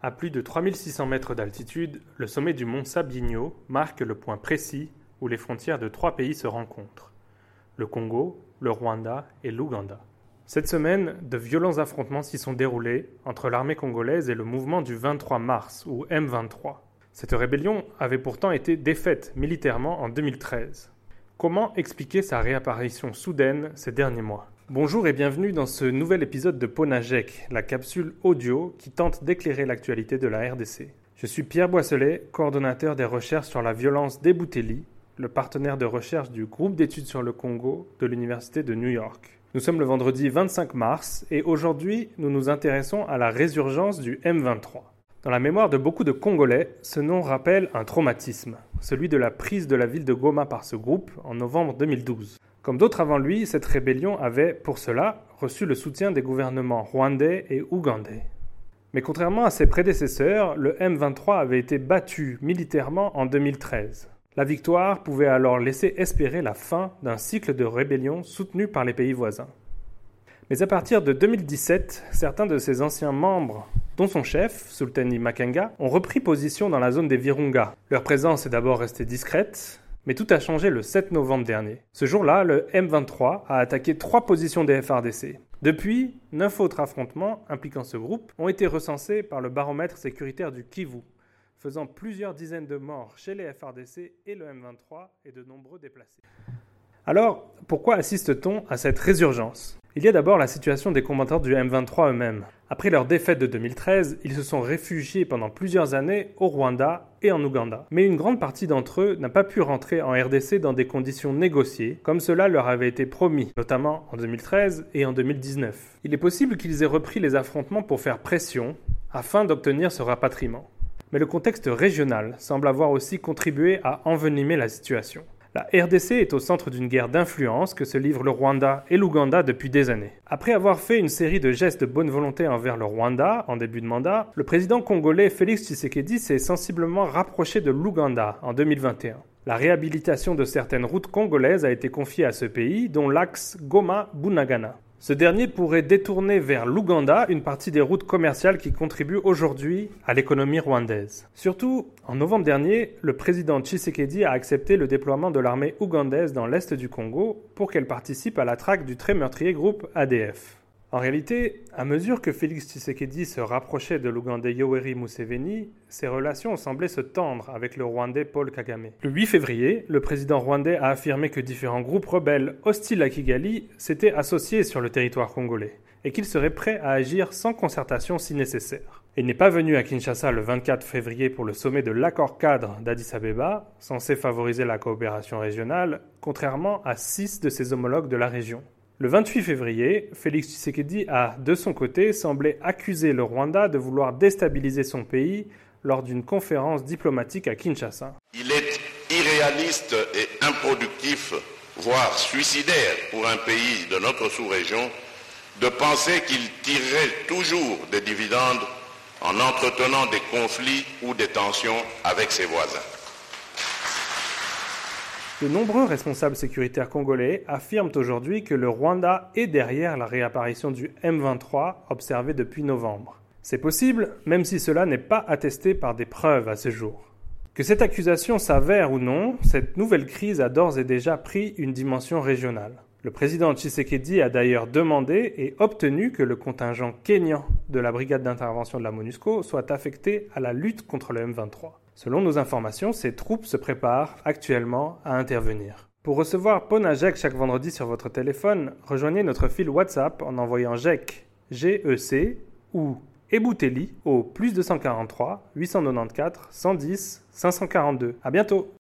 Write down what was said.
À plus de 3600 mètres d'altitude, le sommet du mont Sabinho marque le point précis où les frontières de trois pays se rencontrent le Congo, le Rwanda et l'Ouganda. Cette semaine, de violents affrontements s'y sont déroulés entre l'armée congolaise et le mouvement du 23 mars, ou M23. Cette rébellion avait pourtant été défaite militairement en 2013. Comment expliquer sa réapparition soudaine ces derniers mois? Bonjour et bienvenue dans ce nouvel épisode de Ponajek, la capsule audio qui tente d'éclairer l'actualité de la RDC. Je suis Pierre Boisselet, coordonnateur des recherches sur la violence des Boutelli, le partenaire de recherche du groupe d'études sur le Congo de l'Université de New York. Nous sommes le vendredi 25 mars et aujourd'hui nous nous intéressons à la résurgence du M23. Dans la mémoire de beaucoup de Congolais, ce nom rappelle un traumatisme, celui de la prise de la ville de Goma par ce groupe en novembre 2012. Comme d'autres avant lui, cette rébellion avait, pour cela, reçu le soutien des gouvernements rwandais et ougandais. Mais contrairement à ses prédécesseurs, le M23 avait été battu militairement en 2013. La victoire pouvait alors laisser espérer la fin d'un cycle de rébellion soutenu par les pays voisins. Mais à partir de 2017, certains de ses anciens membres, dont son chef, Sultani Makenga, ont repris position dans la zone des Virunga. Leur présence est d'abord restée discrète, mais tout a changé le 7 novembre dernier. Ce jour-là, le M23 a attaqué trois positions des FRDC. Depuis, neuf autres affrontements impliquant ce groupe ont été recensés par le baromètre sécuritaire du Kivu faisant plusieurs dizaines de morts chez les FRDC et le M23 et de nombreux déplacés. Alors, pourquoi assiste-t-on à cette résurgence? Il y a d'abord la situation des combattants du M23 eux-mêmes. Après leur défaite de 2013, ils se sont réfugiés pendant plusieurs années au Rwanda et en Ouganda. Mais une grande partie d'entre eux n'a pas pu rentrer en RDC dans des conditions négociées, comme cela leur avait été promis, notamment en 2013 et en 2019. Il est possible qu'ils aient repris les affrontements pour faire pression afin d'obtenir ce rapatriement mais le contexte régional semble avoir aussi contribué à envenimer la situation. La RDC est au centre d'une guerre d'influence que se livrent le Rwanda et l'Ouganda depuis des années. Après avoir fait une série de gestes de bonne volonté envers le Rwanda en début de mandat, le président congolais Félix Tshisekedi s'est sensiblement rapproché de l'Ouganda en 2021. La réhabilitation de certaines routes congolaises a été confiée à ce pays, dont l'axe Goma-Bunagana. Ce dernier pourrait détourner vers l'Ouganda une partie des routes commerciales qui contribuent aujourd'hui à l'économie rwandaise. Surtout, en novembre dernier, le président Tshisekedi a accepté le déploiement de l'armée ougandaise dans l'est du Congo pour qu'elle participe à la traque du très meurtrier groupe ADF. En réalité, à mesure que Félix Tshisekedi se rapprochait de l'Ougandais Yoweri Museveni, ses relations semblaient se tendre avec le Rwandais Paul Kagame. Le 8 février, le président rwandais a affirmé que différents groupes rebelles hostiles à Kigali s'étaient associés sur le territoire congolais et qu'il serait prêt à agir sans concertation si nécessaire. Il n'est pas venu à Kinshasa le 24 février pour le sommet de l'accord cadre d'Addis Abeba, censé favoriser la coopération régionale, contrairement à six de ses homologues de la région. Le 28 février, Félix Tshisekedi a, de son côté, semblé accuser le Rwanda de vouloir déstabiliser son pays lors d'une conférence diplomatique à Kinshasa. Il est irréaliste et improductif, voire suicidaire pour un pays de notre sous-région, de penser qu'il tirerait toujours des dividendes en entretenant des conflits ou des tensions avec ses voisins. De nombreux responsables sécuritaires congolais affirment aujourd'hui que le Rwanda est derrière la réapparition du M23 observée depuis novembre. C'est possible, même si cela n'est pas attesté par des preuves à ce jour. Que cette accusation s'avère ou non, cette nouvelle crise a d'ores et déjà pris une dimension régionale. Le président Tshisekedi a d'ailleurs demandé et obtenu que le contingent kényan de la brigade d'intervention de la MONUSCO soit affecté à la lutte contre le M23. Selon nos informations, ces troupes se préparent actuellement à intervenir. Pour recevoir Ponajek chaque vendredi sur votre téléphone, rejoignez notre fil WhatsApp en envoyant GEC, GEC ou Ebouteli au plus 243 894 110 542. À bientôt!